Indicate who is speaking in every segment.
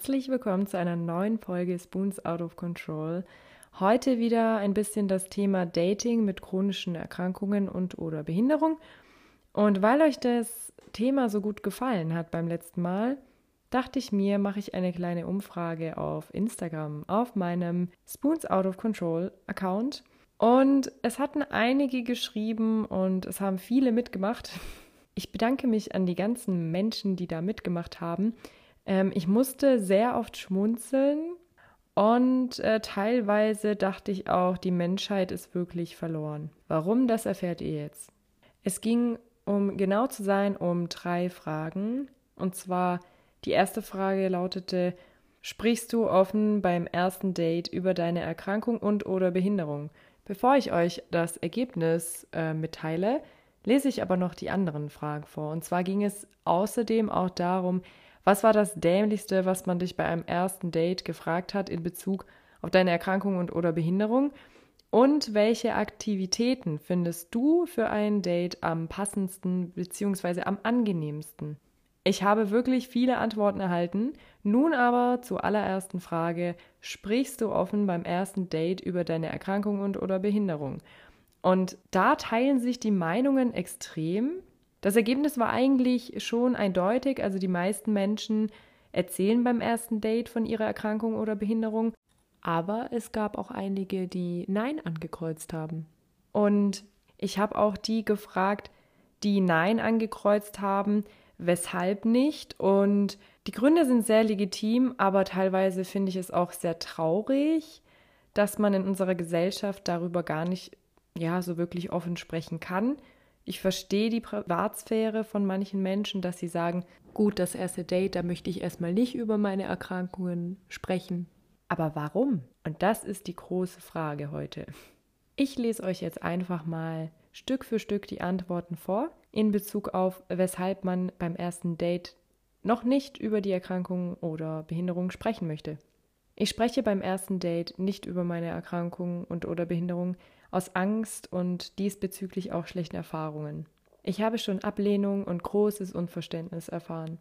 Speaker 1: Herzlich willkommen zu einer neuen Folge Spoons Out of Control. Heute wieder ein bisschen das Thema Dating mit chronischen Erkrankungen und oder Behinderung. Und weil euch das Thema so gut gefallen hat beim letzten Mal, dachte ich mir, mache ich eine kleine Umfrage auf Instagram, auf meinem Spoons Out of Control Account. Und es hatten einige geschrieben und es haben viele mitgemacht. Ich bedanke mich an die ganzen Menschen, die da mitgemacht haben. Ähm, ich musste sehr oft schmunzeln und äh, teilweise dachte ich auch, die Menschheit ist wirklich verloren. Warum, das erfährt ihr jetzt. Es ging, um genau zu sein, um drei Fragen. Und zwar die erste Frage lautete, sprichst du offen beim ersten Date über deine Erkrankung und oder Behinderung? Bevor ich euch das Ergebnis äh, mitteile, lese ich aber noch die anderen Fragen vor. Und zwar ging es außerdem auch darum, was war das Dämlichste, was man dich bei einem ersten Date gefragt hat in Bezug auf deine Erkrankung und oder Behinderung? Und welche Aktivitäten findest du für ein Date am passendsten bzw. am angenehmsten? Ich habe wirklich viele Antworten erhalten. Nun aber zur allerersten Frage: Sprichst du offen beim ersten Date über deine Erkrankung und oder Behinderung? Und da teilen sich die Meinungen extrem. Das Ergebnis war eigentlich schon eindeutig, also die meisten Menschen erzählen beim ersten Date von ihrer Erkrankung oder Behinderung, aber es gab auch einige, die Nein angekreuzt haben. Und ich habe auch die gefragt, die Nein angekreuzt haben, weshalb nicht. Und die Gründe sind sehr legitim, aber teilweise finde ich es auch sehr traurig, dass man in unserer Gesellschaft darüber gar nicht ja so wirklich offen sprechen kann. Ich verstehe die Privatsphäre von manchen Menschen, dass sie sagen, gut, das erste Date, da möchte ich erstmal nicht über meine Erkrankungen sprechen. Aber warum? Und das ist die große Frage heute. Ich lese euch jetzt einfach mal Stück für Stück die Antworten vor in Bezug auf, weshalb man beim ersten Date noch nicht über die Erkrankung oder Behinderung sprechen möchte. Ich spreche beim ersten Date nicht über meine Erkrankung und oder Behinderung, aus Angst und diesbezüglich auch schlechten Erfahrungen. Ich habe schon Ablehnung und großes Unverständnis erfahren.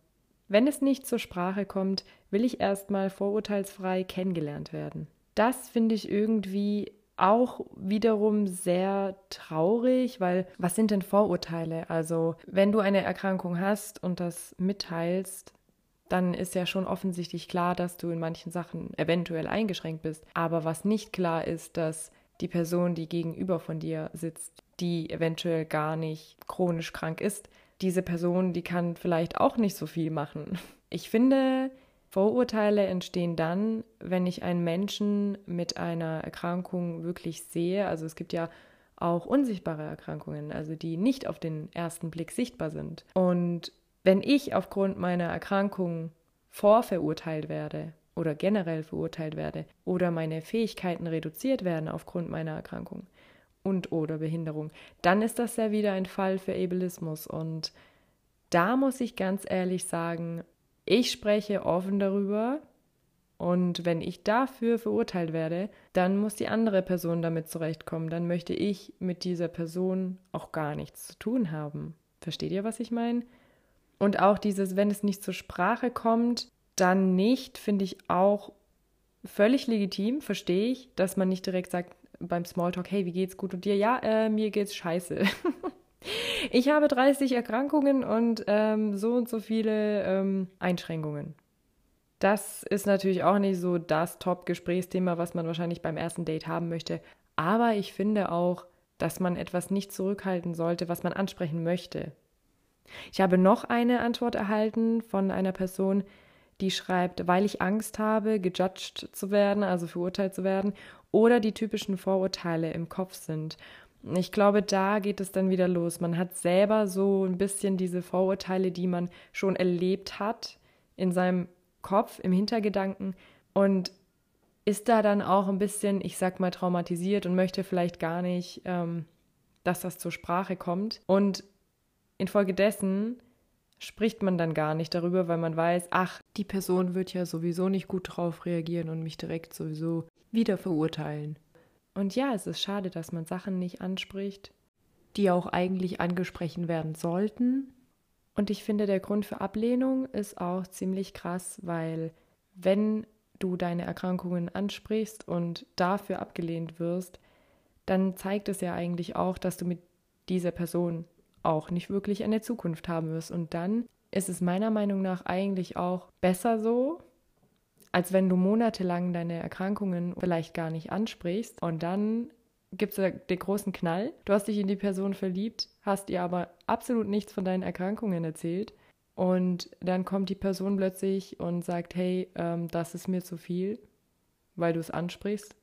Speaker 1: Wenn es nicht zur Sprache kommt, will ich erstmal vorurteilsfrei kennengelernt werden. Das finde ich irgendwie auch wiederum sehr traurig, weil was sind denn Vorurteile? Also, wenn du eine Erkrankung hast und das mitteilst, dann ist ja schon offensichtlich klar, dass du in manchen Sachen eventuell eingeschränkt bist. Aber was nicht klar ist, dass die Person, die gegenüber von dir sitzt, die eventuell gar nicht chronisch krank ist, diese Person, die kann vielleicht auch nicht so viel machen. Ich finde, Vorurteile entstehen dann, wenn ich einen Menschen mit einer Erkrankung wirklich sehe. Also es gibt ja auch unsichtbare Erkrankungen, also die nicht auf den ersten Blick sichtbar sind. Und wenn ich aufgrund meiner Erkrankung vorverurteilt werde oder generell verurteilt werde oder meine Fähigkeiten reduziert werden aufgrund meiner Erkrankung und oder Behinderung, dann ist das ja wieder ein Fall für Ableismus und da muss ich ganz ehrlich sagen, ich spreche offen darüber und wenn ich dafür verurteilt werde, dann muss die andere Person damit zurechtkommen. Dann möchte ich mit dieser Person auch gar nichts zu tun haben. Versteht ihr, was ich meine? Und auch dieses, wenn es nicht zur Sprache kommt, dann nicht, finde ich auch völlig legitim, verstehe ich, dass man nicht direkt sagt beim Smalltalk, hey, wie geht's gut und dir? Ja, äh, mir geht's scheiße. ich habe 30 Erkrankungen und ähm, so und so viele ähm, Einschränkungen. Das ist natürlich auch nicht so das Top-Gesprächsthema, was man wahrscheinlich beim ersten Date haben möchte. Aber ich finde auch, dass man etwas nicht zurückhalten sollte, was man ansprechen möchte. Ich habe noch eine Antwort erhalten von einer Person, die schreibt, weil ich Angst habe, gejudged zu werden, also verurteilt zu werden, oder die typischen Vorurteile im Kopf sind. Ich glaube, da geht es dann wieder los. Man hat selber so ein bisschen diese Vorurteile, die man schon erlebt hat in seinem Kopf, im Hintergedanken und ist da dann auch ein bisschen, ich sag mal, traumatisiert und möchte vielleicht gar nicht, ähm, dass das zur Sprache kommt. Und infolgedessen spricht man dann gar nicht darüber, weil man weiß, ach, die Person wird ja sowieso nicht gut drauf reagieren und mich direkt sowieso wieder verurteilen. Und ja, es ist schade, dass man Sachen nicht anspricht, die auch eigentlich angesprochen werden sollten. Und ich finde, der Grund für Ablehnung ist auch ziemlich krass, weil wenn du deine Erkrankungen ansprichst und dafür abgelehnt wirst, dann zeigt es ja eigentlich auch, dass du mit dieser Person auch nicht wirklich eine Zukunft haben wirst. Und dann ist es meiner Meinung nach eigentlich auch besser so, als wenn du monatelang deine Erkrankungen vielleicht gar nicht ansprichst und dann gibt es den großen Knall. Du hast dich in die Person verliebt, hast ihr aber absolut nichts von deinen Erkrankungen erzählt und dann kommt die Person plötzlich und sagt, hey, ähm, das ist mir zu viel, weil du es ansprichst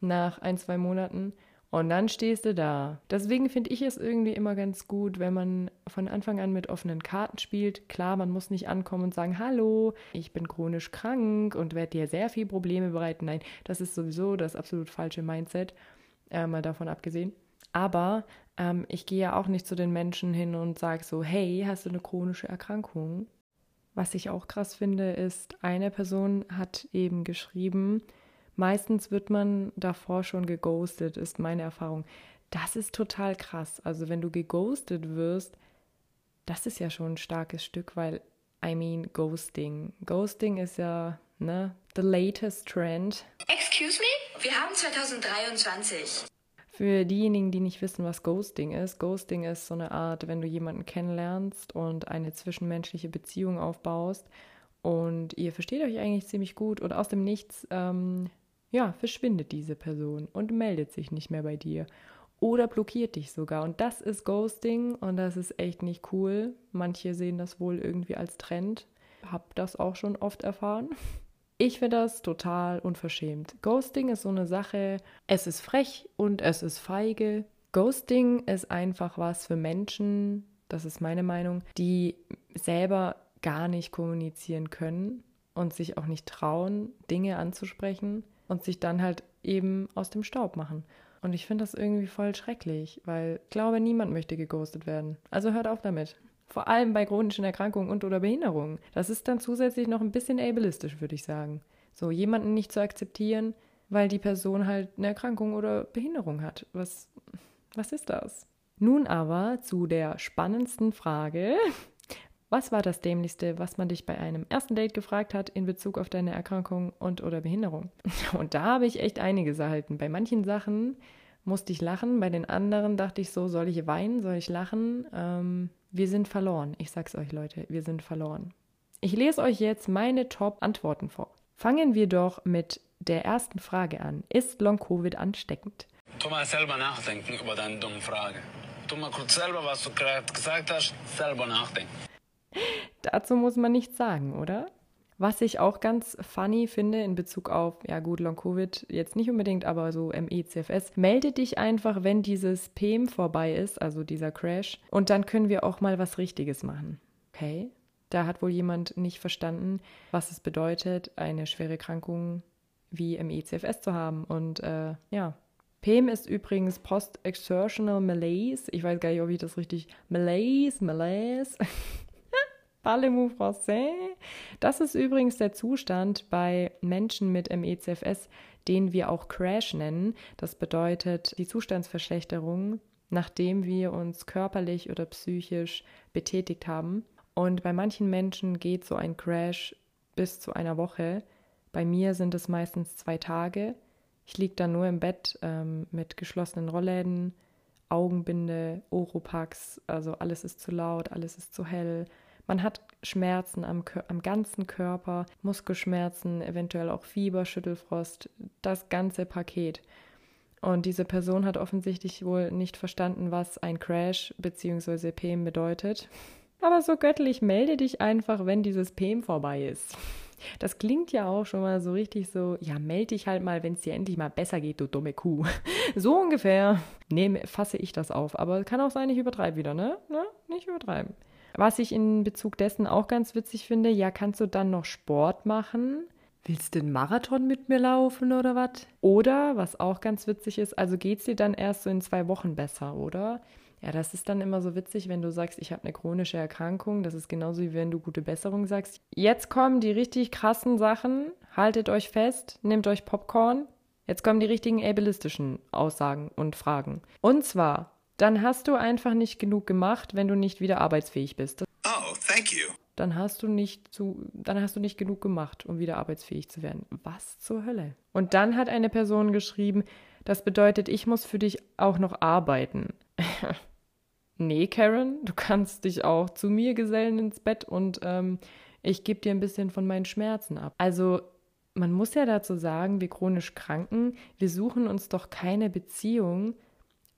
Speaker 1: nach ein, zwei Monaten und dann stehst du da. Deswegen finde ich es irgendwie immer ganz gut, wenn man von Anfang an mit offenen Karten spielt. Klar, man muss nicht ankommen und sagen, hallo, ich bin chronisch krank und werde dir sehr viel Probleme bereiten. Nein, das ist sowieso das absolut falsche Mindset, äh, mal davon abgesehen. Aber ähm, ich gehe ja auch nicht zu den Menschen hin und sage so, hey, hast du eine chronische Erkrankung? Was ich auch krass finde, ist, eine Person hat eben geschrieben, Meistens wird man davor schon geghostet, ist meine Erfahrung. Das ist total krass. Also wenn du geghostet wirst, das ist ja schon ein starkes Stück, weil, I mean, Ghosting. Ghosting ist ja, ne, the latest trend.
Speaker 2: Excuse me? Wir haben 2023.
Speaker 1: Für diejenigen, die nicht wissen, was Ghosting ist, Ghosting ist so eine Art, wenn du jemanden kennenlernst und eine zwischenmenschliche Beziehung aufbaust und ihr versteht euch eigentlich ziemlich gut und aus dem Nichts ähm, ja, verschwindet diese Person und meldet sich nicht mehr bei dir oder blockiert dich sogar. Und das ist Ghosting und das ist echt nicht cool. Manche sehen das wohl irgendwie als Trend. Hab das auch schon oft erfahren. Ich finde das total unverschämt. Ghosting ist so eine Sache, es ist frech und es ist feige. Ghosting ist einfach was für Menschen, das ist meine Meinung, die selber gar nicht kommunizieren können und sich auch nicht trauen, Dinge anzusprechen und sich dann halt eben aus dem Staub machen. Und ich finde das irgendwie voll schrecklich, weil ich glaube, niemand möchte geghostet werden. Also hört auf damit. Vor allem bei chronischen Erkrankungen und oder Behinderungen. Das ist dann zusätzlich noch ein bisschen ableistisch, würde ich sagen. So jemanden nicht zu akzeptieren, weil die Person halt eine Erkrankung oder Behinderung hat. Was, was ist das? Nun aber zu der spannendsten Frage, was war das Dämlichste, was man dich bei einem ersten Date gefragt hat in Bezug auf deine Erkrankung und oder Behinderung? Und da habe ich echt einiges erhalten. Bei manchen Sachen musste ich lachen, bei den anderen dachte ich so, soll ich weinen, soll ich lachen? Ähm, wir sind verloren. Ich sag's euch, Leute, wir sind verloren. Ich lese euch jetzt meine Top-Antworten vor. Fangen wir doch mit der ersten Frage an. Ist Long-Covid ansteckend?
Speaker 3: Tu mal selber nachdenken über deine dumme Frage. Tu mal kurz selber, was du gerade gesagt hast, selber nachdenken.
Speaker 1: Dazu muss man nichts sagen, oder? Was ich auch ganz funny finde in Bezug auf, ja gut, Long-Covid jetzt nicht unbedingt, aber so MECFS, melde dich einfach, wenn dieses PM vorbei ist, also dieser Crash, und dann können wir auch mal was Richtiges machen. Okay? Da hat wohl jemand nicht verstanden, was es bedeutet, eine schwere Krankung wie MECFS zu haben. Und äh, ja, PEM ist übrigens Post-Exertional Malaise. Ich weiß gar nicht, ob ich das richtig. Malaise, Malaise. Parlez-vous français? Das ist übrigens der Zustand bei Menschen mit MECFS, den wir auch Crash nennen. Das bedeutet die Zustandsverschlechterung, nachdem wir uns körperlich oder psychisch betätigt haben. Und bei manchen Menschen geht so ein Crash bis zu einer Woche. Bei mir sind es meistens zwei Tage. Ich liege dann nur im Bett ähm, mit geschlossenen Rollläden, Augenbinde, Oropax, also alles ist zu laut, alles ist zu hell, man hat Schmerzen am, am ganzen Körper, Muskelschmerzen, eventuell auch Fieber, Schüttelfrost, das ganze Paket. Und diese Person hat offensichtlich wohl nicht verstanden, was ein Crash bzw. PM bedeutet. Aber so göttlich, melde dich einfach, wenn dieses PM vorbei ist. Das klingt ja auch schon mal so richtig so, ja, melde dich halt mal, wenn es dir endlich mal besser geht, du dumme Kuh. So ungefähr nehme, fasse ich das auf. Aber kann auch sein, ich übertreibe wieder, ne? ne? Nicht übertreiben. Was ich in Bezug dessen auch ganz witzig finde, ja, kannst du dann noch Sport machen? Willst du den Marathon mit mir laufen oder was? Oder, was auch ganz witzig ist, also geht es dir dann erst so in zwei Wochen besser, oder? Ja, das ist dann immer so witzig, wenn du sagst, ich habe eine chronische Erkrankung. Das ist genauso wie wenn du gute Besserung sagst. Jetzt kommen die richtig krassen Sachen. Haltet euch fest, nehmt euch Popcorn. Jetzt kommen die richtigen ableistischen Aussagen und Fragen. Und zwar, dann hast du einfach nicht genug gemacht, wenn du nicht wieder arbeitsfähig bist.
Speaker 3: Oh, thank you.
Speaker 1: dann hast du nicht zu, dann hast du nicht genug gemacht, um wieder arbeitsfähig zu werden. Was zur Hölle? Und dann hat eine Person geschrieben, das bedeutet, ich muss für dich auch noch arbeiten. nee, Karen, du kannst dich auch zu mir gesellen ins Bett und ähm, ich gebe dir ein bisschen von meinen Schmerzen ab. Also man muss ja dazu sagen, wir chronisch Kranken, wir suchen uns doch keine Beziehung,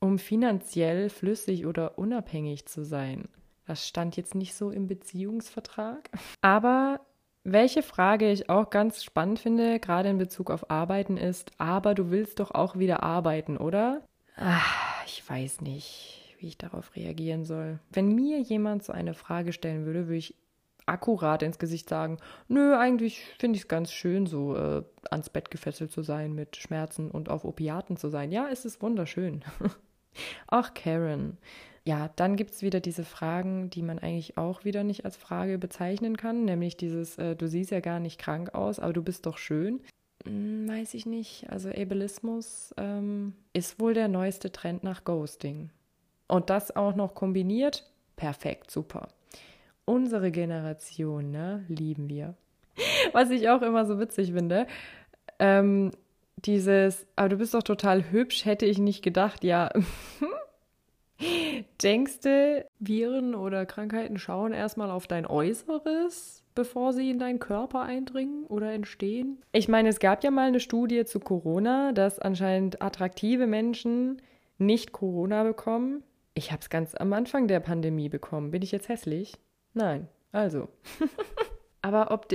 Speaker 1: um finanziell flüssig oder unabhängig zu sein. Das stand jetzt nicht so im Beziehungsvertrag. Aber welche Frage ich auch ganz spannend finde, gerade in Bezug auf Arbeiten, ist, aber du willst doch auch wieder arbeiten, oder? Ach, ich weiß nicht, wie ich darauf reagieren soll. Wenn mir jemand so eine Frage stellen würde, würde ich akkurat ins Gesicht sagen, nö, eigentlich finde ich es ganz schön, so äh, ans Bett gefesselt zu sein, mit Schmerzen und auf Opiaten zu sein. Ja, es ist wunderschön. Ach, Karen. Ja, dann gibt es wieder diese Fragen, die man eigentlich auch wieder nicht als Frage bezeichnen kann, nämlich dieses, äh, du siehst ja gar nicht krank aus, aber du bist doch schön. Hm, weiß ich nicht. Also Ableismus ähm, ist wohl der neueste Trend nach Ghosting. Und das auch noch kombiniert, perfekt, super unsere Generation, ne, lieben wir. Was ich auch immer so witzig finde, ähm, dieses, aber du bist doch total hübsch, hätte ich nicht gedacht, ja. Denkst du, Viren oder Krankheiten schauen erstmal auf dein Äußeres, bevor sie in deinen Körper eindringen oder entstehen? Ich meine, es gab ja mal eine Studie zu Corona, dass anscheinend attraktive Menschen nicht Corona bekommen. Ich habe es ganz am Anfang der Pandemie bekommen. Bin ich jetzt hässlich? Nein, also. Aber ob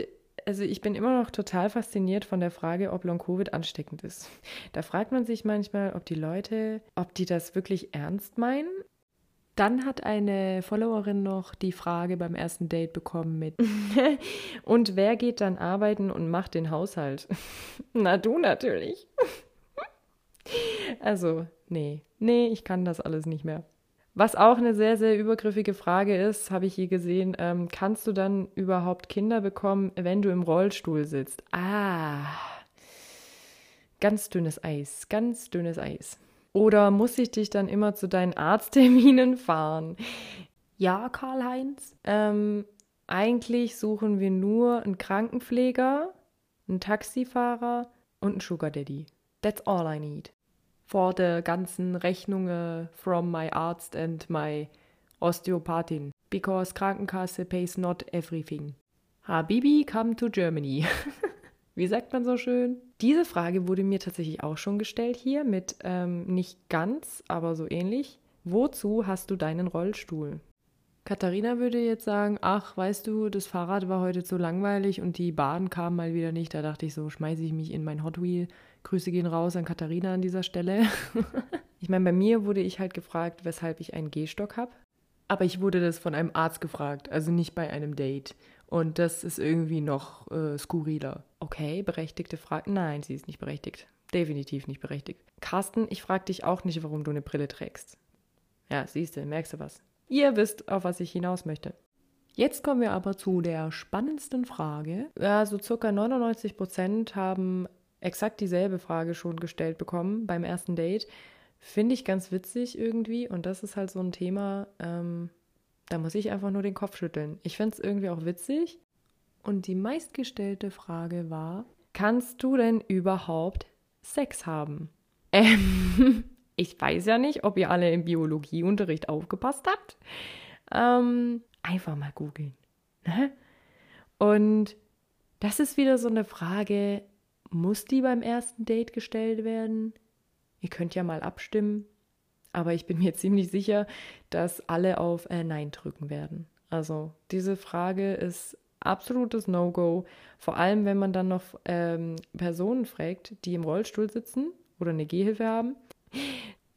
Speaker 1: also ich bin immer noch total fasziniert von der Frage, ob Long-Covid ansteckend ist. Da fragt man sich manchmal, ob die Leute, ob die das wirklich ernst meinen. Dann hat eine Followerin noch die Frage beim ersten Date bekommen mit Und wer geht dann arbeiten und macht den Haushalt? Na du natürlich. also, nee, nee, ich kann das alles nicht mehr. Was auch eine sehr, sehr übergriffige Frage ist, habe ich hier gesehen, ähm, kannst du dann überhaupt Kinder bekommen, wenn du im Rollstuhl sitzt? Ah, ganz dünnes Eis, ganz dünnes Eis. Oder muss ich dich dann immer zu deinen Arztterminen fahren? Ja, Karl-Heinz. Ähm, eigentlich suchen wir nur einen Krankenpfleger, einen Taxifahrer und einen Sugar Daddy. That's all I need vor der ganzen Rechnungen from my Arzt and my Osteopathin, because Krankenkasse pays not everything. Habibi, come to Germany. Wie sagt man so schön? Diese Frage wurde mir tatsächlich auch schon gestellt hier mit ähm, nicht ganz, aber so ähnlich. Wozu hast du deinen Rollstuhl? Katharina würde jetzt sagen, ach, weißt du, das Fahrrad war heute zu langweilig und die Bahn kam mal wieder nicht. Da dachte ich so, schmeiße ich mich in mein Hot Wheel. Grüße gehen raus an Katharina an dieser Stelle. ich meine, bei mir wurde ich halt gefragt, weshalb ich einen Gehstock habe. Aber ich wurde das von einem Arzt gefragt, also nicht bei einem Date. Und das ist irgendwie noch äh, skurriler. Okay, berechtigte Frage. Nein, sie ist nicht berechtigt. Definitiv nicht berechtigt. Carsten, ich frage dich auch nicht, warum du eine Brille trägst. Ja, siehst du, merkst du was. Ihr wisst, auf was ich hinaus möchte. Jetzt kommen wir aber zu der spannendsten Frage. Ja, so circa 99 Prozent haben exakt dieselbe Frage schon gestellt bekommen beim ersten Date. Finde ich ganz witzig irgendwie und das ist halt so ein Thema, ähm, da muss ich einfach nur den Kopf schütteln. Ich finde es irgendwie auch witzig. Und die meistgestellte Frage war, kannst du denn überhaupt Sex haben? Ähm, ich weiß ja nicht, ob ihr alle im Biologieunterricht aufgepasst habt. Ähm, einfach mal googeln. Ne? Und das ist wieder so eine Frage, muss die beim ersten Date gestellt werden? Ihr könnt ja mal abstimmen. Aber ich bin mir ziemlich sicher, dass alle auf äh, Nein drücken werden. Also diese Frage ist absolutes No-Go. Vor allem, wenn man dann noch ähm, Personen fragt, die im Rollstuhl sitzen oder eine Gehhilfe haben.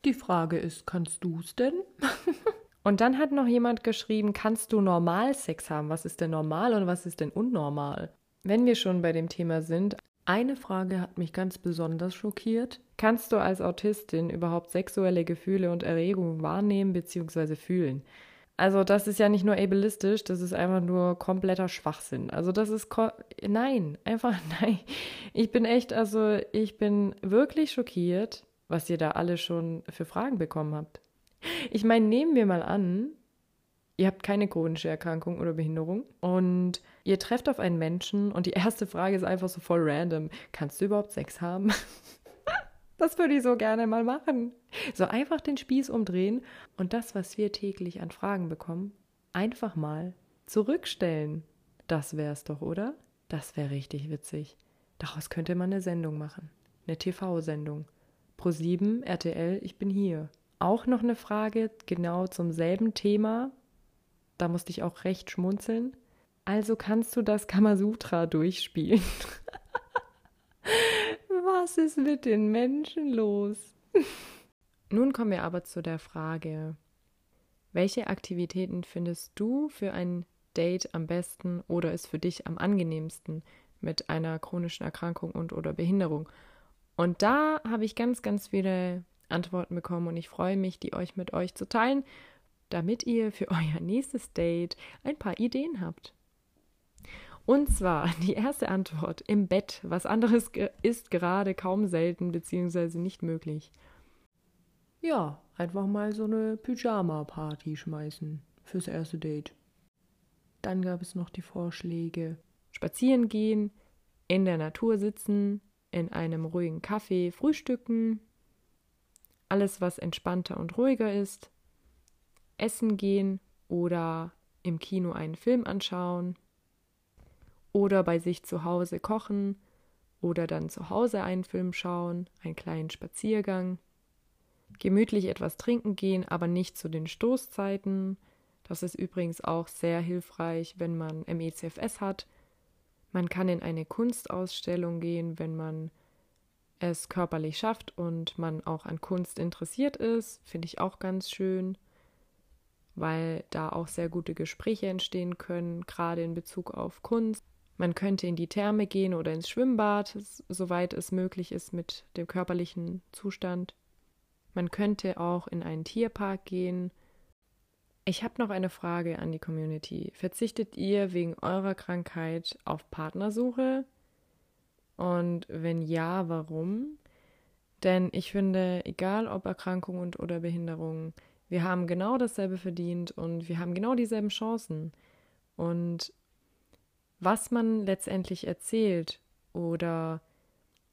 Speaker 1: Die Frage ist, kannst du es denn? und dann hat noch jemand geschrieben, kannst du normal Sex haben? Was ist denn normal und was ist denn unnormal? Wenn wir schon bei dem Thema sind, eine Frage hat mich ganz besonders schockiert. Kannst du als Autistin überhaupt sexuelle Gefühle und Erregungen wahrnehmen bzw. fühlen? Also das ist ja nicht nur ableistisch, das ist einfach nur kompletter Schwachsinn. Also das ist nein, einfach nein. Ich bin echt, also ich bin wirklich schockiert, was ihr da alle schon für Fragen bekommen habt. Ich meine, nehmen wir mal an, Ihr habt keine chronische Erkrankung oder Behinderung und ihr trefft auf einen Menschen und die erste Frage ist einfach so voll random. Kannst du überhaupt Sex haben? Das würde ich so gerne mal machen. So einfach den Spieß umdrehen und das, was wir täglich an Fragen bekommen, einfach mal zurückstellen. Das wär's doch, oder? Das wäre richtig witzig. Daraus könnte man eine Sendung machen. Eine TV-Sendung. Pro 7, RTL, ich bin hier. Auch noch eine Frage genau zum selben Thema. Da musste ich auch recht schmunzeln. Also kannst du das Kamasutra durchspielen. Was ist mit den Menschen los? Nun kommen wir aber zu der Frage, welche Aktivitäten findest du für ein Date am besten oder ist für dich am angenehmsten mit einer chronischen Erkrankung und oder Behinderung? Und da habe ich ganz, ganz viele Antworten bekommen und ich freue mich, die euch mit euch zu teilen, damit ihr für euer nächstes Date ein paar Ideen habt. Und zwar die erste Antwort im Bett. Was anderes ist gerade kaum selten bzw. nicht möglich. Ja, einfach mal so eine Pyjama-Party schmeißen fürs erste Date. Dann gab es noch die Vorschläge: Spazieren gehen, in der Natur sitzen, in einem ruhigen Café frühstücken, alles, was entspannter und ruhiger ist, essen gehen oder im Kino einen Film anschauen oder bei sich zu Hause kochen oder dann zu Hause einen Film schauen, einen kleinen Spaziergang, gemütlich etwas trinken gehen, aber nicht zu den Stoßzeiten. Das ist übrigens auch sehr hilfreich, wenn man MECFS hat. Man kann in eine Kunstausstellung gehen, wenn man es körperlich schafft und man auch an Kunst interessiert ist, finde ich auch ganz schön, weil da auch sehr gute Gespräche entstehen können, gerade in Bezug auf Kunst. Man könnte in die Therme gehen oder ins Schwimmbad, soweit es möglich ist mit dem körperlichen Zustand. Man könnte auch in einen Tierpark gehen. Ich habe noch eine Frage an die Community. Verzichtet ihr wegen eurer Krankheit auf Partnersuche? Und wenn ja, warum? Denn ich finde, egal ob Erkrankung und oder Behinderung, wir haben genau dasselbe verdient und wir haben genau dieselben Chancen. Und was man letztendlich erzählt oder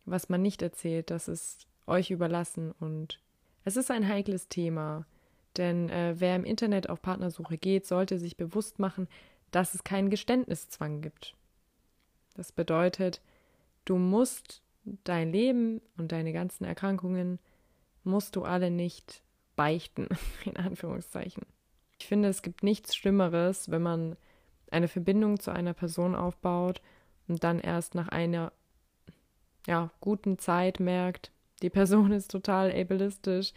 Speaker 1: was man nicht erzählt, das ist euch überlassen und es ist ein heikles Thema, denn äh, wer im Internet auf Partnersuche geht, sollte sich bewusst machen, dass es keinen Geständniszwang gibt. Das bedeutet, du musst dein Leben und deine ganzen Erkrankungen musst du alle nicht beichten, in Anführungszeichen. Ich finde, es gibt nichts Schlimmeres, wenn man eine Verbindung zu einer Person aufbaut und dann erst nach einer ja, guten Zeit merkt, die Person ist total ableistisch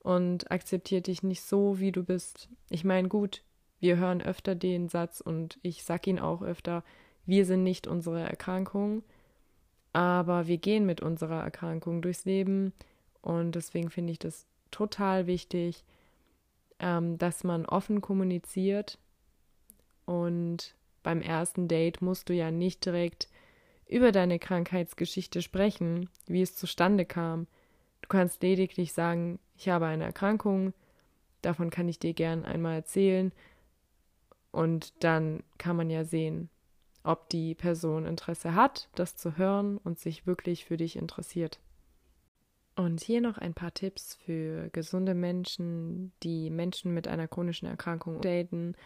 Speaker 1: und akzeptiert dich nicht so, wie du bist. Ich meine, gut, wir hören öfter den Satz und ich sag ihn auch öfter, wir sind nicht unsere Erkrankung, aber wir gehen mit unserer Erkrankung durchs Leben und deswegen finde ich das total wichtig, ähm, dass man offen kommuniziert und beim ersten Date musst du ja nicht direkt über deine Krankheitsgeschichte sprechen, wie es zustande kam. Du kannst lediglich sagen, ich habe eine Erkrankung, davon kann ich dir gern einmal erzählen. Und dann kann man ja sehen, ob die Person Interesse hat, das zu hören und sich wirklich für dich interessiert. Und hier noch ein paar Tipps für gesunde Menschen, die Menschen mit einer chronischen Erkrankung daten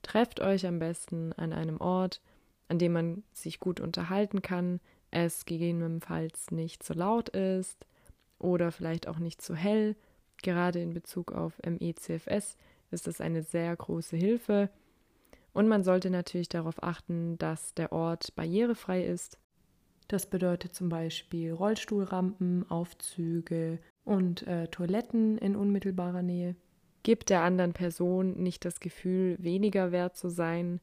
Speaker 1: Trefft euch am besten an einem Ort, an dem man sich gut unterhalten kann, es gegebenenfalls nicht zu laut ist oder vielleicht auch nicht zu hell. Gerade in Bezug auf MECFS ist das eine sehr große Hilfe. Und man sollte natürlich darauf achten, dass der Ort barrierefrei ist. Das bedeutet zum Beispiel Rollstuhlrampen, Aufzüge und äh, Toiletten in unmittelbarer Nähe. Gib der anderen Person nicht das Gefühl, weniger wert zu sein.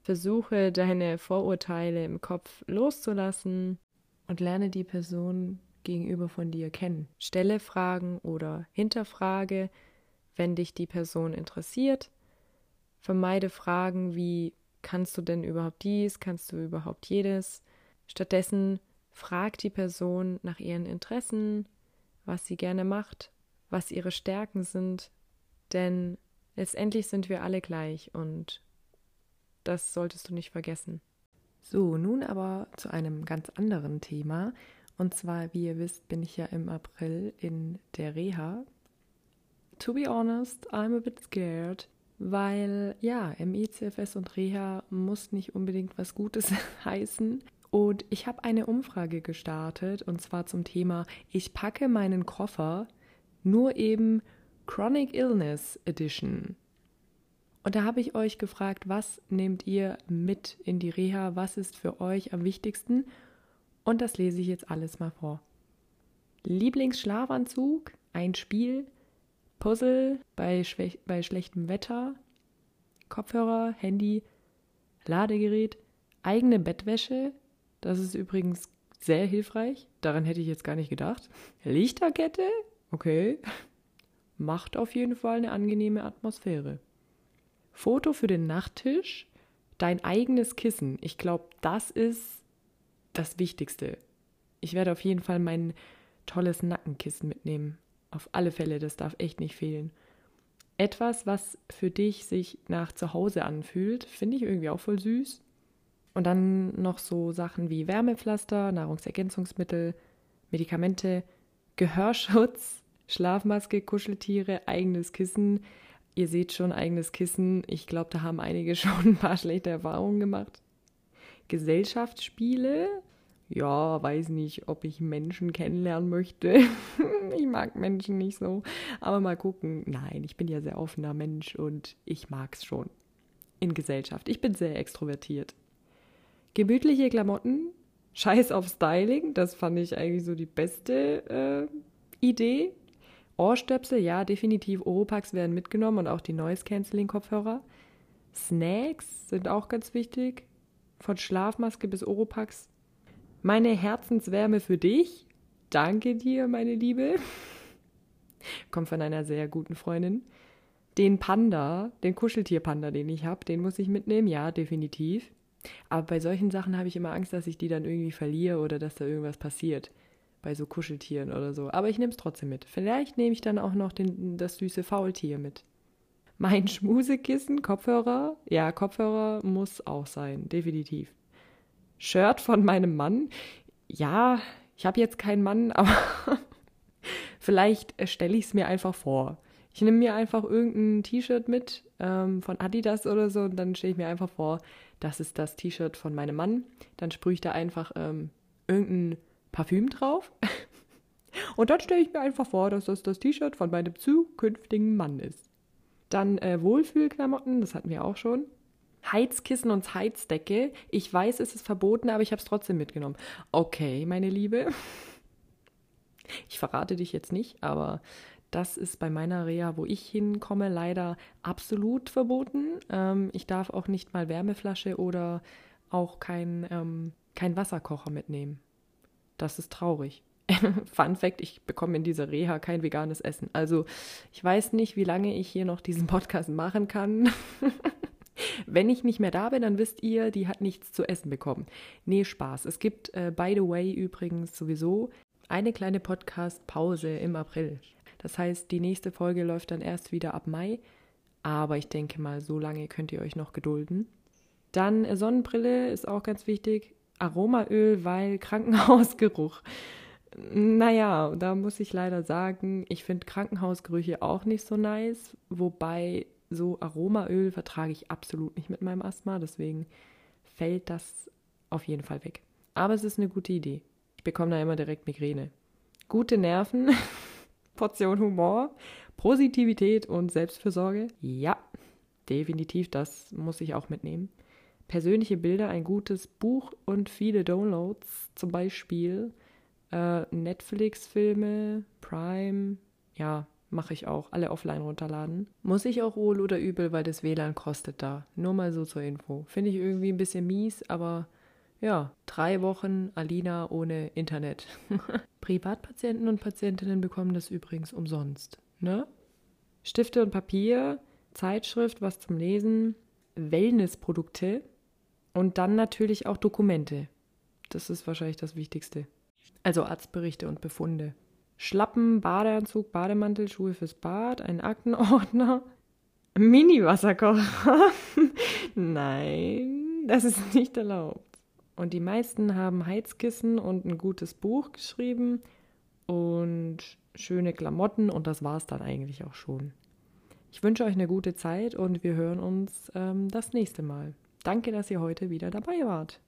Speaker 1: Versuche deine Vorurteile im Kopf loszulassen und lerne die Person gegenüber von dir kennen. Stelle Fragen oder hinterfrage, wenn dich die Person interessiert. Vermeide Fragen wie kannst du denn überhaupt dies, kannst du überhaupt jedes. Stattdessen frag die Person nach ihren Interessen, was sie gerne macht, was ihre Stärken sind, denn Letztendlich sind wir alle gleich und das solltest du nicht vergessen. So, nun aber zu einem ganz anderen Thema. Und zwar, wie ihr wisst, bin ich ja im April in der Reha. To be honest, I'm a bit scared, weil ja, MICFS und Reha muss nicht unbedingt was Gutes heißen. Und ich habe eine Umfrage gestartet und zwar zum Thema, ich packe meinen Koffer nur eben Chronic Illness Edition. Und da habe ich euch gefragt, was nehmt ihr mit in die Reha? Was ist für euch am wichtigsten? Und das lese ich jetzt alles mal vor. Lieblingsschlafanzug, ein Spiel, Puzzle bei, bei schlechtem Wetter, Kopfhörer, Handy, Ladegerät, eigene Bettwäsche. Das ist übrigens sehr hilfreich. Daran hätte ich jetzt gar nicht gedacht. Lichterkette? Okay. Macht auf jeden Fall eine angenehme Atmosphäre. Foto für den Nachttisch, dein eigenes Kissen. Ich glaube, das ist das Wichtigste. Ich werde auf jeden Fall mein tolles Nackenkissen mitnehmen. Auf alle Fälle, das darf echt nicht fehlen. Etwas, was für dich sich nach Zuhause anfühlt, finde ich irgendwie auch voll süß. Und dann noch so Sachen wie Wärmepflaster, Nahrungsergänzungsmittel, Medikamente, Gehörschutz, Schlafmaske, Kuscheltiere, eigenes Kissen, Ihr seht schon, eigenes Kissen. Ich glaube, da haben einige schon ein paar schlechte Erfahrungen gemacht. Gesellschaftsspiele. Ja, weiß nicht, ob ich Menschen kennenlernen möchte. ich mag Menschen nicht so. Aber mal gucken. Nein, ich bin ja sehr offener Mensch und ich mag es schon. In Gesellschaft. Ich bin sehr extrovertiert. Gemütliche Klamotten. Scheiß auf Styling. Das fand ich eigentlich so die beste äh, Idee. Ohrstöpsel, ja, definitiv. Oropax werden mitgenommen und auch die Noise-Canceling-Kopfhörer. Snacks sind auch ganz wichtig. Von Schlafmaske bis Oropax. Meine Herzenswärme für dich. Danke dir, meine Liebe. Kommt von einer sehr guten Freundin. Den Panda, den Kuscheltierpanda, den ich habe, den muss ich mitnehmen. Ja, definitiv. Aber bei solchen Sachen habe ich immer Angst, dass ich die dann irgendwie verliere oder dass da irgendwas passiert bei so Kuscheltieren oder so. Aber ich nehme es trotzdem mit. Vielleicht nehme ich dann auch noch den, das süße Faultier mit. Mein Schmusekissen, Kopfhörer. Ja, Kopfhörer muss auch sein, definitiv. Shirt von meinem Mann. Ja, ich habe jetzt keinen Mann, aber vielleicht stelle ich es mir einfach vor. Ich nehme mir einfach irgendein T-Shirt mit ähm, von Adidas oder so und dann stelle ich mir einfach vor, das ist das T-Shirt von meinem Mann. Dann sprühe ich da einfach ähm, irgendein Parfüm drauf. Und dann stelle ich mir einfach vor, dass das das T-Shirt von meinem zukünftigen Mann ist. Dann äh, Wohlfühlklamotten, das hatten wir auch schon. Heizkissen und Heizdecke. Ich weiß, es ist verboten, aber ich habe es trotzdem mitgenommen. Okay, meine Liebe. Ich verrate dich jetzt nicht, aber das ist bei meiner Reha, wo ich hinkomme, leider absolut verboten. Ähm, ich darf auch nicht mal Wärmeflasche oder auch kein, ähm, kein Wasserkocher mitnehmen. Das ist traurig. Fun Fact, ich bekomme in dieser Reha kein veganes Essen. Also ich weiß nicht, wie lange ich hier noch diesen Podcast machen kann. Wenn ich nicht mehr da bin, dann wisst ihr, die hat nichts zu essen bekommen. Nee, Spaß. Es gibt, äh, by the way, übrigens sowieso eine kleine Podcast-Pause im April. Das heißt, die nächste Folge läuft dann erst wieder ab Mai. Aber ich denke mal, so lange könnt ihr euch noch gedulden. Dann äh, Sonnenbrille ist auch ganz wichtig. Aromaöl, weil Krankenhausgeruch. Naja, da muss ich leider sagen, ich finde Krankenhausgerüche auch nicht so nice, wobei so Aromaöl vertrage ich absolut nicht mit meinem Asthma, deswegen fällt das auf jeden Fall weg. Aber es ist eine gute Idee. Ich bekomme da immer direkt Migräne. Gute Nerven, Portion Humor, Positivität und Selbstfürsorge. Ja, definitiv, das muss ich auch mitnehmen persönliche Bilder, ein gutes Buch und viele Downloads, zum Beispiel äh, Netflix-Filme, Prime, ja, mache ich auch, alle offline runterladen. Muss ich auch wohl oder übel, weil das WLAN kostet da. Nur mal so zur Info. Finde ich irgendwie ein bisschen mies, aber ja, drei Wochen Alina ohne Internet. Privatpatienten und Patientinnen bekommen das übrigens umsonst. Ne? Stifte und Papier, Zeitschrift, was zum Lesen, Wellnessprodukte, und dann natürlich auch Dokumente. Das ist wahrscheinlich das Wichtigste. Also Arztberichte und Befunde. Schlappen, Badeanzug, Bademantel, Schuhe fürs Bad, ein Aktenordner, Mini-Wasserkocher. Nein, das ist nicht erlaubt. Und die meisten haben Heizkissen und ein gutes Buch geschrieben und schöne Klamotten und das war es dann eigentlich auch schon. Ich wünsche euch eine gute Zeit und wir hören uns ähm, das nächste Mal. Danke, dass ihr heute wieder dabei wart.